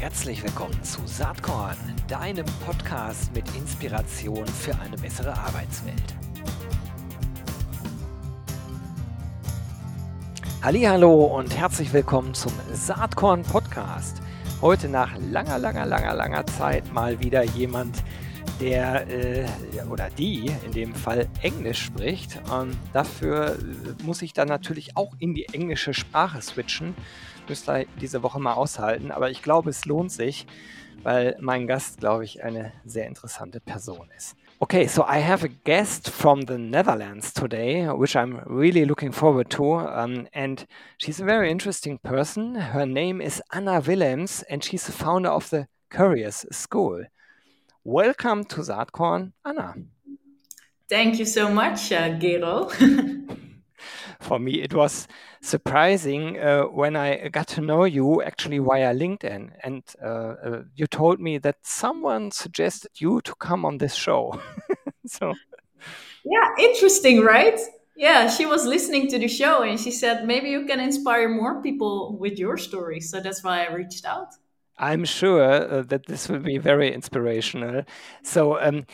Herzlich willkommen zu Saatkorn, deinem Podcast mit Inspiration für eine bessere Arbeitswelt. Hallo und herzlich willkommen zum Saatkorn Podcast. Heute nach langer, langer, langer, langer Zeit mal wieder jemand, der äh, oder die in dem Fall Englisch spricht. Und dafür äh, muss ich dann natürlich auch in die englische Sprache switchen. Müsst ihr diese Woche mal aushalten, aber ich glaube, es lohnt sich, weil mein Gast, glaube ich, eine sehr interessante Person ist. Okay, so I have a guest from the Netherlands today, which I'm really looking forward to. Um, and she's a very interesting person. Her name is Anna Willems, and she's the founder of the Couriers School. Welcome to Saatkorn, Anna. Thank you so much, uh, Gero. For me, it was surprising uh, when I got to know you actually via LinkedIn. And uh, uh you told me that someone suggested you to come on this show. so, yeah, interesting, right? Yeah, she was listening to the show and she said, maybe you can inspire more people with your story. So that's why I reached out. I'm sure uh, that this will be very inspirational. So, um,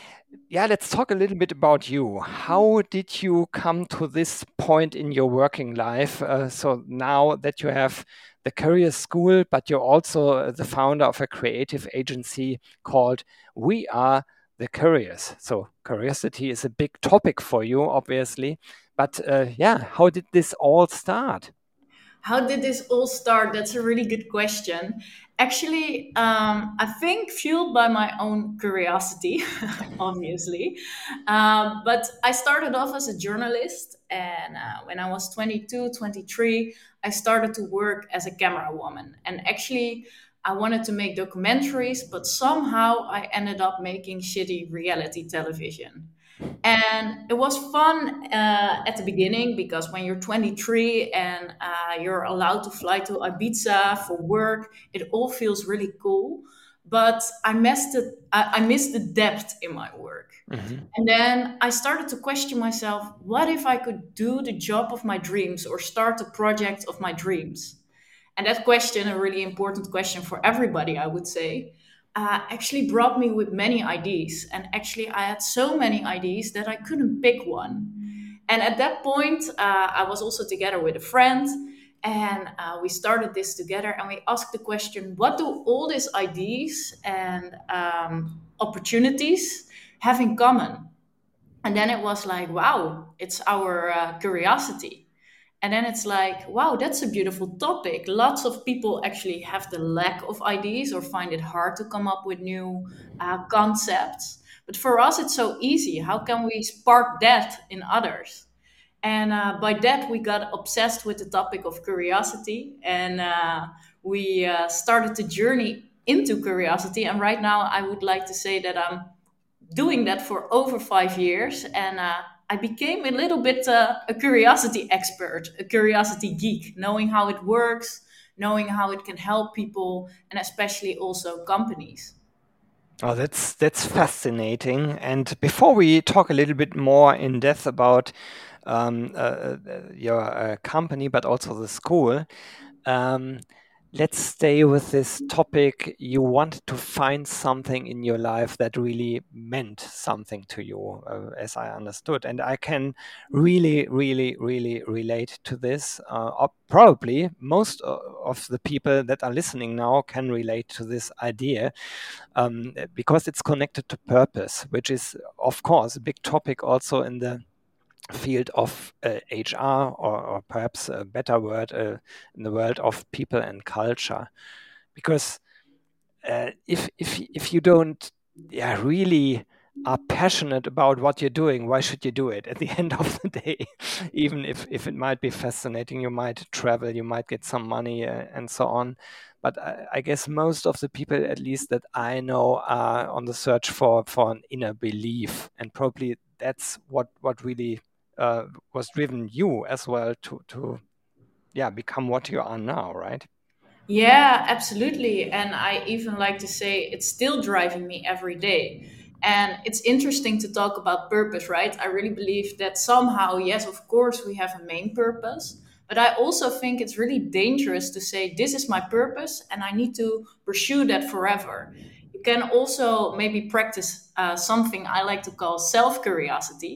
yeah, let's talk a little bit about you. How did you come to this point in your working life? Uh, so, now that you have the Curious School, but you're also uh, the founder of a creative agency called We Are the Curious. So, curiosity is a big topic for you, obviously. But uh, yeah, how did this all start? How did this all start? That's a really good question. Actually, um, I think fueled by my own curiosity, obviously. Um, but I started off as a journalist, and uh, when I was 22, 23, I started to work as a camera woman. And actually, I wanted to make documentaries, but somehow I ended up making shitty reality television. And it was fun uh, at the beginning because when you're 23 and uh, you're allowed to fly to Ibiza for work, it all feels really cool. But I missed it. I, I missed the depth in my work. Mm-hmm. And then I started to question myself: What if I could do the job of my dreams or start a project of my dreams? And that question, a really important question for everybody, I would say uh, actually brought me with many ideas. And actually, I had so many ideas that I couldn't pick one. And at that point, uh, I was also together with a friend, and uh, we started this together. And we asked the question what do all these ideas and um, opportunities have in common? And then it was like, wow, it's our uh, curiosity and then it's like, wow, that's a beautiful topic. Lots of people actually have the lack of ideas or find it hard to come up with new uh, concepts. But for us, it's so easy. How can we spark that in others? And uh, by that, we got obsessed with the topic of curiosity and uh, we uh, started the journey into curiosity. And right now, I would like to say that I'm doing that for over five years. And uh, I became a little bit uh, a curiosity expert, a curiosity geek, knowing how it works, knowing how it can help people, and especially also companies. Oh, that's that's fascinating. And before we talk a little bit more in depth about um, uh, uh your uh, company, but also the school. Um, let's stay with this topic. You wanted to find something in your life that really meant something to you, uh, as I understood. And I can really, really, really relate to this. Uh, probably most of the people that are listening now can relate to this idea um, because it's connected to purpose, which is, of course, a big topic also in the field of uh, HR, or, or, perhaps a better word uh, in the world of people and culture, because uh, if if if you don't, yeah, really are passionate about what you're doing, why should you do it? At the end of the day, even if if it might be fascinating, you might travel, you might get some money, uh, and so on. But I, I guess most of the people, at least that I know, are on the search for for an inner belief, and probably that's what what really uh, was driven you as well to to yeah become what you are now right yeah absolutely and i even like to say it's still driving me every day and it's interesting to talk about purpose right i really believe that somehow yes of course we have a main purpose But I also think it's really dangerous to say, this is my purpose and I need to pursue that forever. You can also maybe practice uh, something I like to call self curiosity.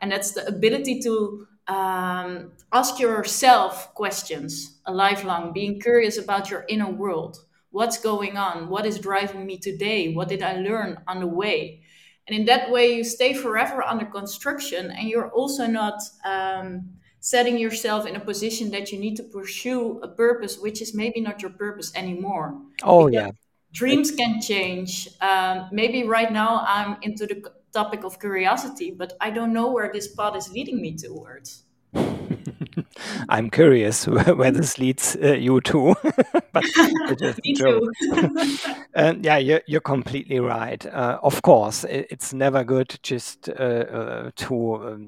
And that's the ability to um, ask yourself questions a lifelong, being curious about your inner world. What's going on? What is driving me today? What did I learn on the way? And in that way, you stay forever under construction and you're also not um, setting yourself in a position that you need to pursue a purpose which is maybe not your purpose anymore. Oh, because yeah. Dreams can change. Um, maybe right now I'm into the topic of curiosity, but I don't know where this path is leading me towards. I'm curious where this leads uh, you to. but me too. um, yeah, you're, you're, completely right. Uh, of course, it, it's never good just uh, uh to um,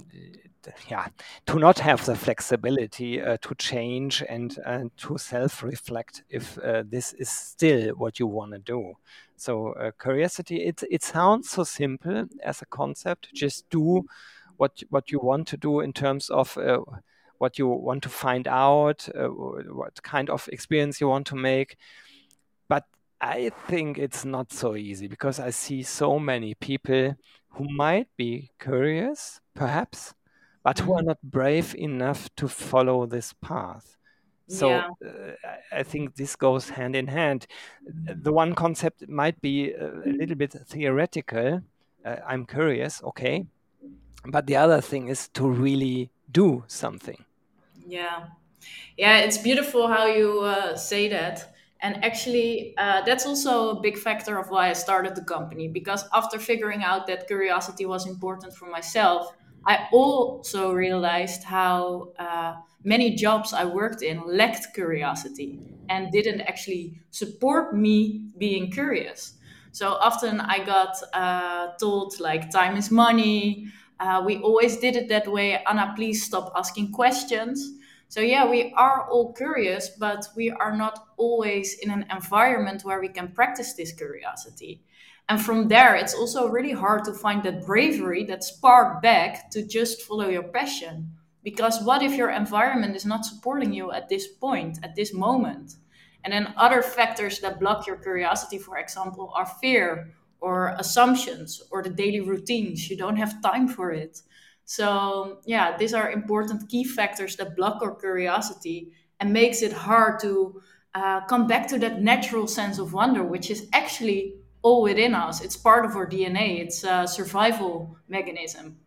yeah to not have the flexibility uh, to change and uh, to self-reflect if uh, this is still what you want to do. So uh, curiosity it it sounds so simple as a concept. Just do what what you want to do in terms of uh, what you want to find out uh, what kind of experience you want to make. But i think it's not so easy because i see so many people who might be curious perhaps but who are mm-hmm. not brave enough to follow this path. So yeah. uh, I think this goes hand in hand. The one concept might be a, little bit theoretical. Uh, I'm curious, okay, but the other thing is to really do something. Yeah, yeah, it's beautiful how you uh, say that. And actually, uh, that's also a big factor of why I started the company. Because after figuring out that curiosity was important for myself, I also realized how uh, many jobs I worked in lacked curiosity and didn't actually support me being curious. So often I got uh, told, like, time is money. Uh, we always did it that way. Anna, please stop asking questions. So, yeah, we are all curious, but we are not always in an environment where we can practice this curiosity. And from there, it's also really hard to find that bravery, that spark back to just follow your passion. Because what if your environment is not supporting you at this point, at this moment? And then other factors that block your curiosity, for example, are fear or assumptions or the daily routines. You don't have time for it. So, yeah, these are important key factors that block our curiosity and makes it hard to uh, come back to that natural sense of wonder, which is actually all within us. It's part of our DNA. It's a survival mechanism.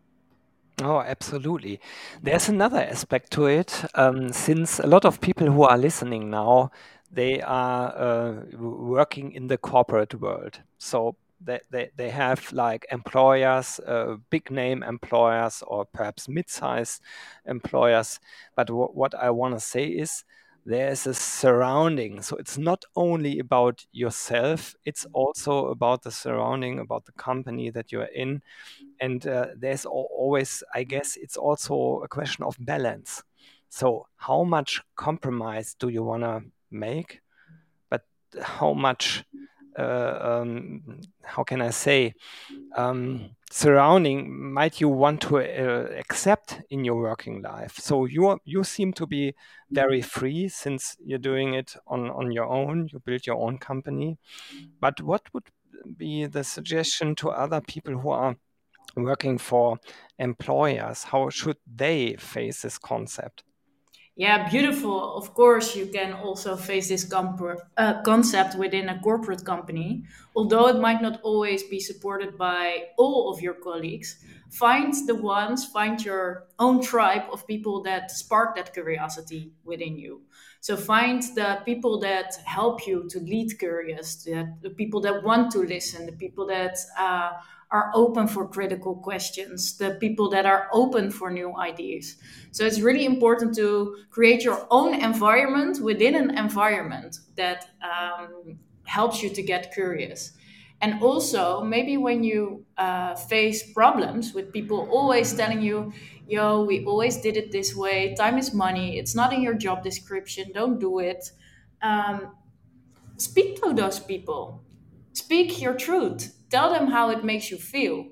Oh, absolutely. There's another aspect to it. Um, since a lot of people who are listening now, they are uh, working in the corporate world. So they, they, they have like employers, uh, big name employers, or perhaps mid sized employers. But what I want to say is there's a surrounding. So it's not only about yourself, it's also about the surrounding, about the company that you're in. And uh, there's always, I guess, it's also a question of balance. So, how much compromise do you want to make? But how much, um, how can I say, um, surrounding might you want to uh, accept in your working life? So you you seem to be very free since you're doing it on on your own. You build your own company. But what would be the suggestion to other people who are working for employers? How should they face this concept yeah, beautiful. Of course, you can also face this uh, concept within a corporate company, although it might not always be supported by all of your colleagues. Find the ones, find your own tribe of people that spark that curiosity within you. So find the people that help you to lead curious, the, the people that want to listen, the people that uh, are open for critical questions, the people that are open for new ideas. So it's really important to create your own environment within an environment that um, helps you to get curious. And also, maybe when you uh, face problems with people always telling you, yo, we always did it this way, time is money, it's not in your job description, don't do it. Um, speak to those people, speak your truth tell them how it makes you feel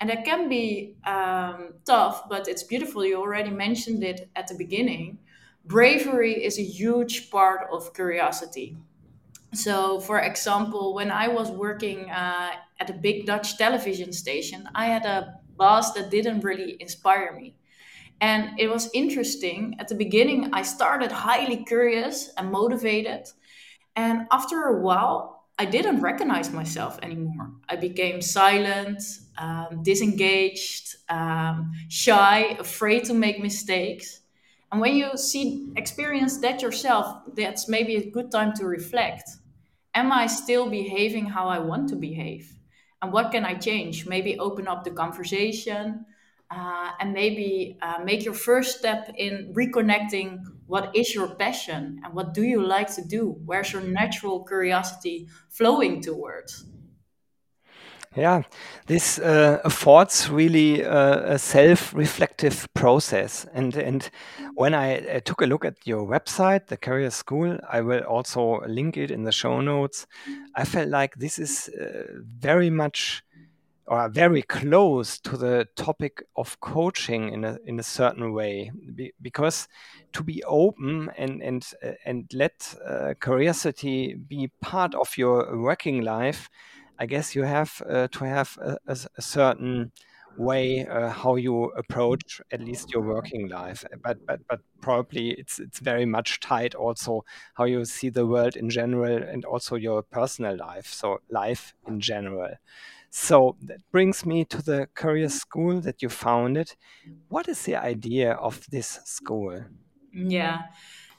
and that can be um, tough but it's beautiful you already mentioned it at the beginning bravery is a huge part of curiosity. So, for example, when I was working uh, at a big Dutch television station, I had a boss that didn't really inspire me. And it was interesting. At the beginning, I started highly curious and motivated. And after a while, I didn't recognize myself anymore. I became silent, um, disengaged, um, shy, afraid to make mistakes. And when you see experience that yourself, that's maybe a good time to reflect. Am I still behaving how I want to behave? And what can I change? Maybe open up the conversation, uh, and maybe uh, make your first step in reconnecting what is your passion and what do you like to do where's your natural curiosity flowing towards yeah, this uh, affords really uh, a self-reflective process. And and when I uh, took a look at your website, the Curious School, I will also link it in the show notes. I felt like this is uh, very much or very close to the topic of coaching in a in a certain way. Be, because to be open and and uh, and let uh, curiosity be part of your working life i guess you have uh, to have a, a, a certain way uh, how you approach at least your working life. But but but probably it's it's very much tied also how you see the world in general and also your personal life. So life in general so that brings me to the Curious School that you founded. What is the idea of this school? Yeah.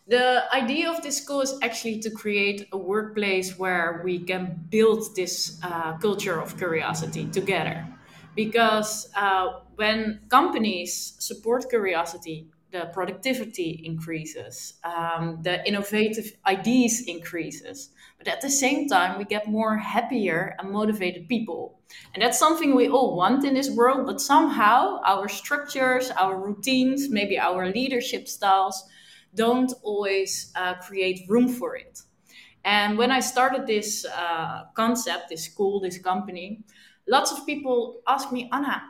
The idea of this school is actually to create a workplace where we can build this uh, culture of curiosity together. Because uh, when companies support curiosity, the productivity increases, um, the innovative ideas increases. But at the same time, we get more happier and motivated people. And that's something we all want in this world, but somehow our structures, our routines, maybe our leadership styles don't always uh, create room for it. And when I started this uh, concept, this school, this company, lots of people ask me, Anna,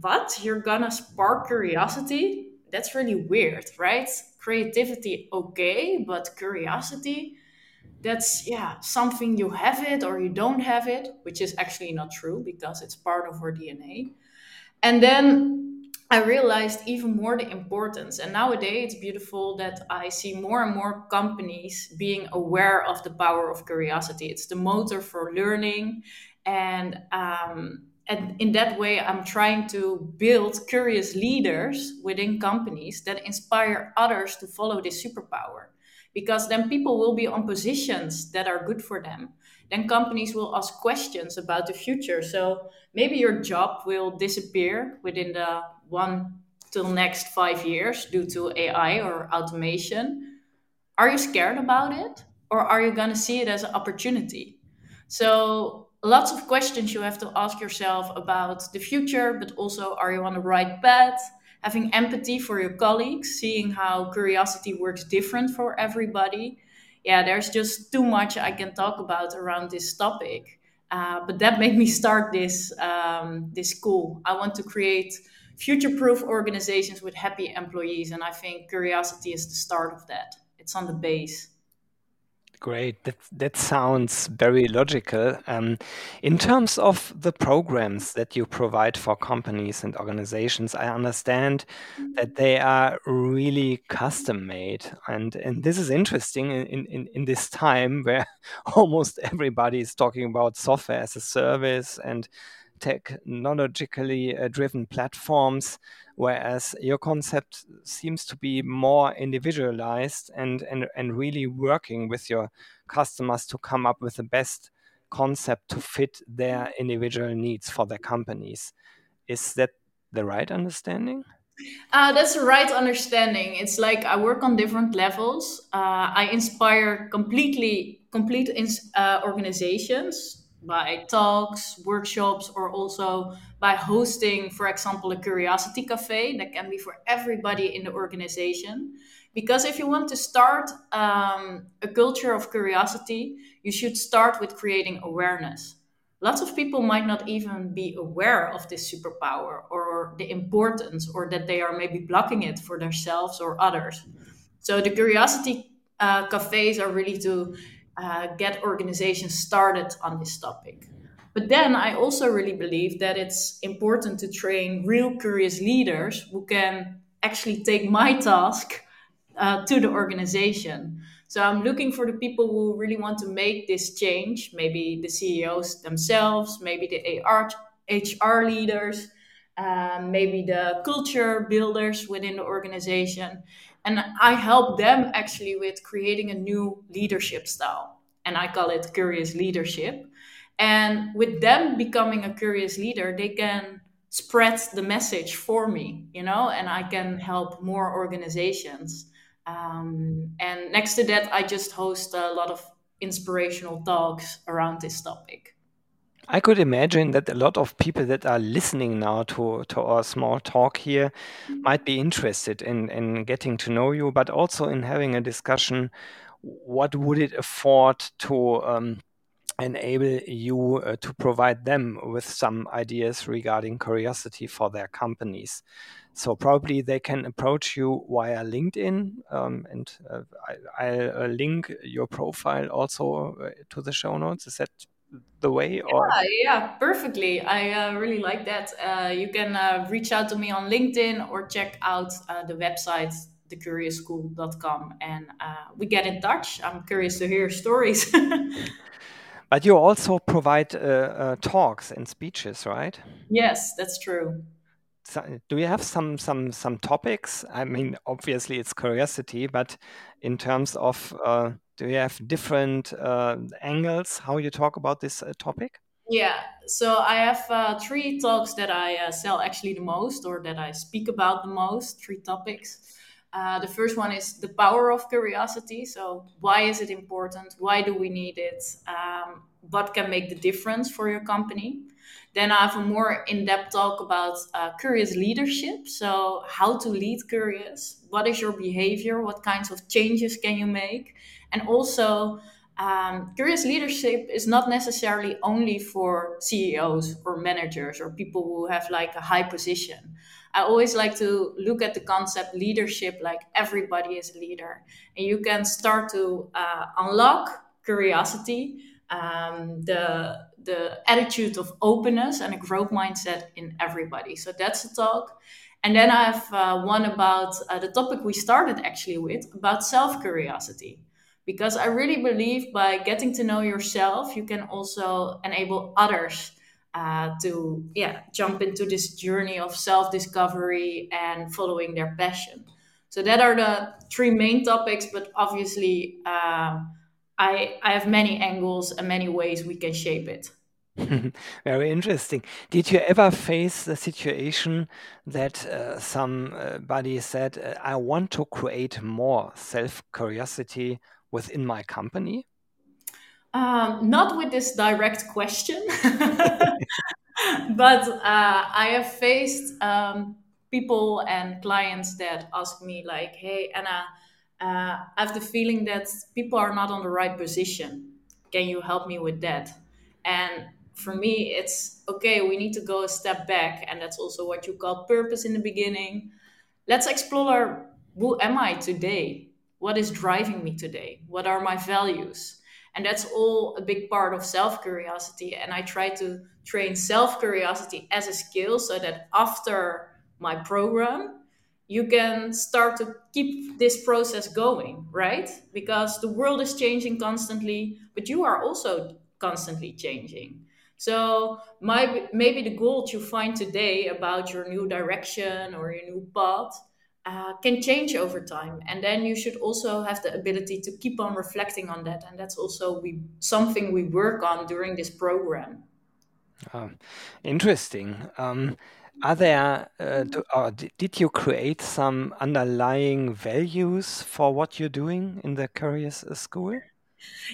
what? You're gonna spark curiosity? That's really weird, right? Creativity, okay, but curiosity, that's yeah, something you have it or you don't have it, which is actually not true because it's part of our DNA. And then I realized even more the importance. And nowadays, it's beautiful that I see more and more companies being aware of the power of curiosity. It's the motor for learning. And um, and in that way i'm trying to build curious leaders within companies that inspire others to follow this superpower. Because then people will be on positions that are good for them. Then companies will ask questions about the future. So maybe your job will disappear within the one till next five years due to ai or automation. Are you scared about it? Or are you going to see it as an opportunity? So lots of questions you have to ask yourself about the future, but also are you on the right path? Having empathy for your colleagues, seeing how curiosity works different for everybody. Yeah, there's just too much I can talk about around this topic. Uh, but that made me start this um, this school. I want to create future-proof organizations with happy employees, and I think curiosity is the start of that. It's on the base. Great. That that sounds very logical. Um, in terms of the programs that you provide for companies and organizations, I understand that they are really custom made, and and this is interesting in in, in this time where almost everybody is talking about software as a service and technologically uh, driven platforms, whereas your concept seems to be more individualized and, and, and really working with your customers to come up with the best concept to fit their individual needs for their companies. Is that the right understanding? Uh, that's the right understanding. It's like I work on different levels. Uh, I inspire completely complete uh, organizations by talks, workshops, or also by hosting, for example, a curiosity cafe that can be for everybody in the organization. Because if you want to start um, a culture of curiosity, you should start with creating awareness. Lots of people might not even be aware of this superpower or the importance, or that they are maybe blocking it for themselves or others. So the curiosity uh, cafes are really to uh, get organizations started on this topic. But then I also really believe that it's important to train real curious leaders who can actually take my task uh, to the organization. So I'm looking for the people who really want to make this change, maybe the CEOs themselves, maybe the AR, HR leaders, um, maybe the culture builders within the organization. And I help them actually with creating a new leadership style. And I call it curious leadership. And with them becoming a curious leader, they can spread the message for me, you know, and I can help more organizations. Um, and next to that, I just host a lot of inspirational talks around this topic. I could imagine that a lot of people that are listening now to, to our small talk here might be interested in, in getting to know you, but also in having a discussion. What would it afford to um, enable you uh, to provide them with some ideas regarding curiosity for their companies? So probably they can approach you via LinkedIn, um, and uh, I, will uh, link your profile also uh, to the show notes. Is that the way? Or? Yeah, yeah, perfectly. I uh, really like that. Uh, you can uh, reach out to me on LinkedIn or check out the website thecuriousschool.com and we get in touch. I'm curious to hear stories. but you also provide talks and speeches, right? Yes, that's true do you have some some some topics? I mean, obviously it's curiosity, but in terms of uh, do you have different uh, angles how you talk about this uh, topic? Yeah, so I have uh, three talks that I uh, sell actually the most, or that I speak about the most. Three topics. Uh, the first one is the power of curiosity. So, why is it important? Why do we need it? Um, what can make the difference for your company? Then I have a more in depth talk about uh, curious leadership. So, how to lead curious. What is your behavior? What kinds of changes can you make? And also, um, curious leadership is not necessarily only for CEOs or managers or people who have like a high position. I always like to look at the concept leadership like everybody is a leader. And you can start to uh, unlock curiosity, um, the the attitude of openness and a growth mindset in everybody. So that's the talk. And then I have uh, one about uh, the topic we started actually with about self curiosity. Because I really believe by getting to know yourself, you can also enable others uh, to yeah jump into this journey of self discovery and following their passion. So that are the three main topics, but obviously um, I, I have many angles and many ways we can shape it. Very interesting. Did you ever face the situation that uh, somebody said, uh, I want to create more self curiosity within my company? Um, not with this direct question, but uh, I have faced um, people and clients that ask me, like, hey, Anna, uh, I have the feeling that people are not on the right position. Can you help me with that? And for me, it's okay, we need to go a step back. And that's also what you call purpose in the beginning. Let's explore who am I today? What is driving me today? What are my values? And that's all a big part of self curiosity. And I try to train self curiosity as a skill so that after my program, you can start to keep this process going, right? Because the world is changing constantly, but you are also constantly changing. So my, maybe the goal you find today about your new direction or your new path uh, can change over time, and then you should also have the ability to keep on reflecting on that, and that's also we something we work on during this program. Oh, interesting. Um, are there uh, do, or did you create some underlying values for what you're doing in the Curious School?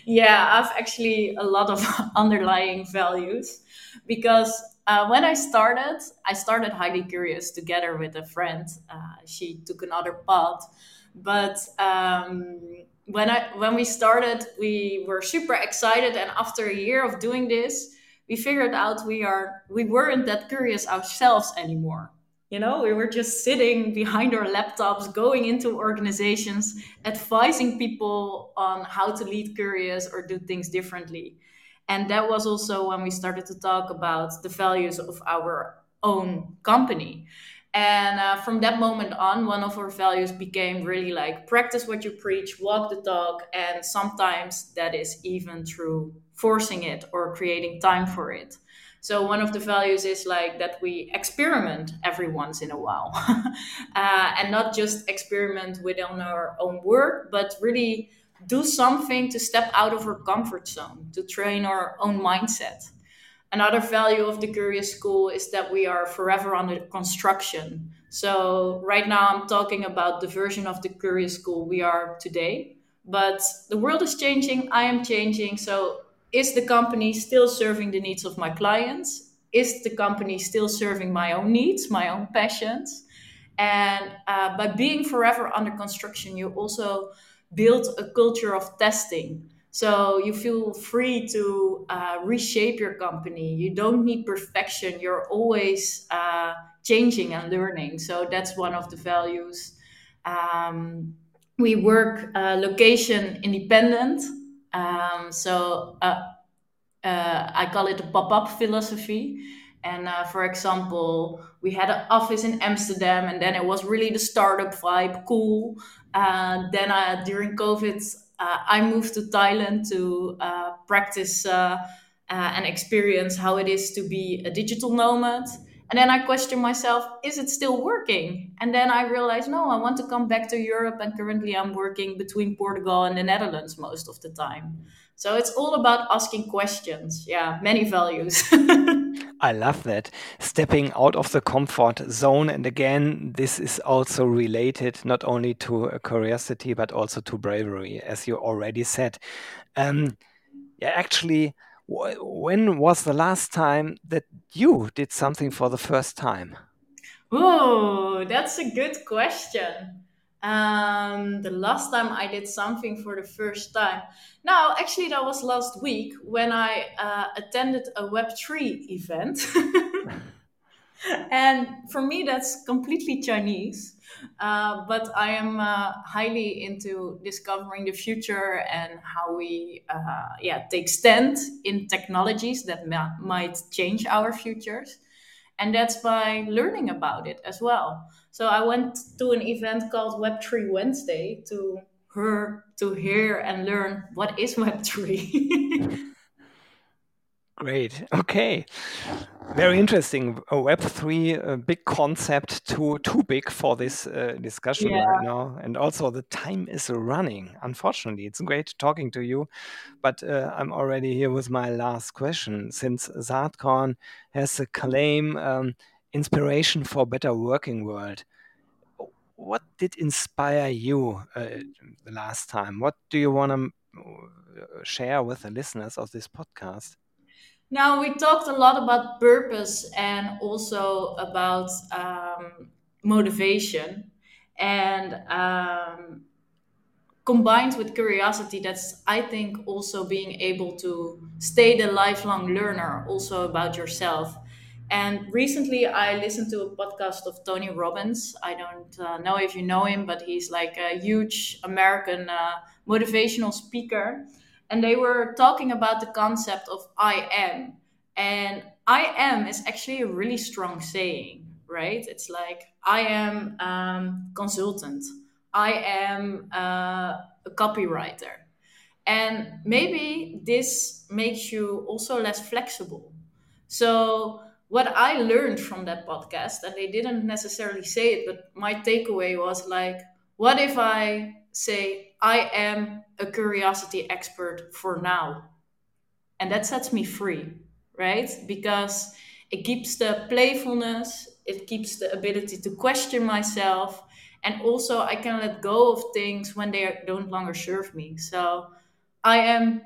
Yeah, I've actually a lot of underlying values because uh, when I started, I started highly curious together with a friend. Uh, she took another path, but um, when I when we started, we were super excited, and after a year of doing this, we figured out we are we weren't that curious ourselves anymore You know, we were just sitting behind our laptops, going into organizations, advising people on how to lead curious or do things differently. And that was also when we started to talk about the values of our own company. And uh, from that moment on, one of our values became really like practice what you preach, walk the talk. And sometimes that is even through forcing it or creating time for it. So one of the values is like that we experiment every once in a while, uh, and not just experiment within our own work, but really do something to step out of our comfort zone, to train our own mindset. Another value of the Curious School is that we are forever under construction. So right now I'm talking about the version of the Curious School we are today, but the world is changing, I am changing, so is the company still serving the needs of my clients? Is the company still serving my own needs, my own passions? And uh, by being forever under construction, you also build a culture of testing. So you feel free to uh, reshape your company. You don't need perfection. You're always uh, changing and learning. So that's one of the values. Um, we work uh, location independent. Um, so uh, uh, I call it a pop up philosophy. And uh, for example, we had an office in Amsterdam, and then it was really the startup vibe, cool. Uh, then uh, during COVID, I moved to Thailand to practice and experience how it is to be a digital nomad. And then I question myself, is it still working? And then I realized, no, I want to come back to Europe. And currently I'm working between Portugal and the Netherlands most of the time. So it's all about asking questions. Yeah, many values. I love that. Stepping out of the comfort zone. And again, this is also related not only to curiosity, but also to bravery, as you already said. Um, yeah, actually, when was the last time that you did something for the first time? Oh, that's a good question. Um, the last time I did something for the first time. Now, actually, that was last week when I uh, attended a Web3 event. and for me, that's completely Chinese. Uh, but I am uh, highly into discovering the future and how we, uh, yeah, take stand in technologies that might change our futures, and that's by learning about it as well. So I went to an event called Web3 Wednesday to hear to hear and learn what is Web3. Great. Okay. Very interesting. Web three, a big concept, too too big for this uh, discussion yeah. right now. And also, the time is running. Unfortunately, it's great talking to you, but uh, I'm already here with my last question. Since Saatkorn has a claim, um, inspiration for better working world. What did inspire you uh, the last time? What do you want to share with the listeners of this podcast? Now, we talked a lot about purpose and also about um, motivation. And um, combined with curiosity, that's, I think, also being able to stay the lifelong learner, also about yourself. And recently, I listened to a podcast of Tony Robbins. I don't uh, know if you know him, but he's like a huge American uh, motivational speaker and they were talking about the concept of I am. And I am is actually a really strong saying, right? It's like I am um, consultant, I am uh, a copywriter. And maybe this makes you also less flexible. So, what I learned from that podcast, and they didn't necessarily say it, but my takeaway was like, what if I say, I am a curiosity expert for now? And that sets me free, right? Because it keeps the playfulness, it keeps the ability to question myself, and also I can let go of things when they don't longer serve me. So I am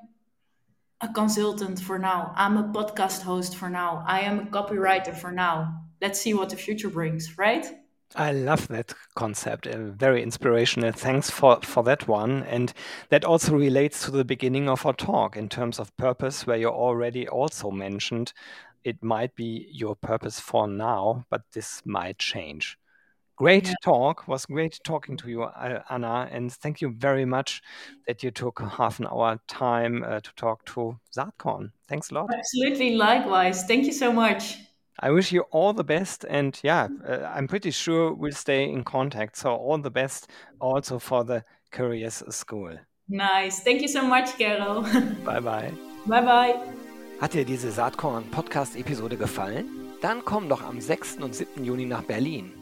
a consultant for now. I'm a podcast host for now. I am a copywriter for now. Let's see what the future brings, right? I love that concept. Uh, very inspirational. Thanks for, for that one. And that also relates to the beginning of our talk in terms of purpose, where you already also mentioned it might be your purpose for now, but this might change. Great yeah. talk. Was great talking to you, Anna, and thank you very much that you took half an hour time uh, to talk to Saatkorn. Thanks a lot. Absolutely, likewise. Thank you so much. I wish you all the best, and yeah, uh, I'm pretty sure we'll stay in contact. So all the best, also for the Curious School. Nice. Thank you so much, Gero. bye bye. Bye bye. Hat dir diese Saatkorn Podcast Episode gefallen? Dann komm doch am 6. und 7. Juni nach Berlin.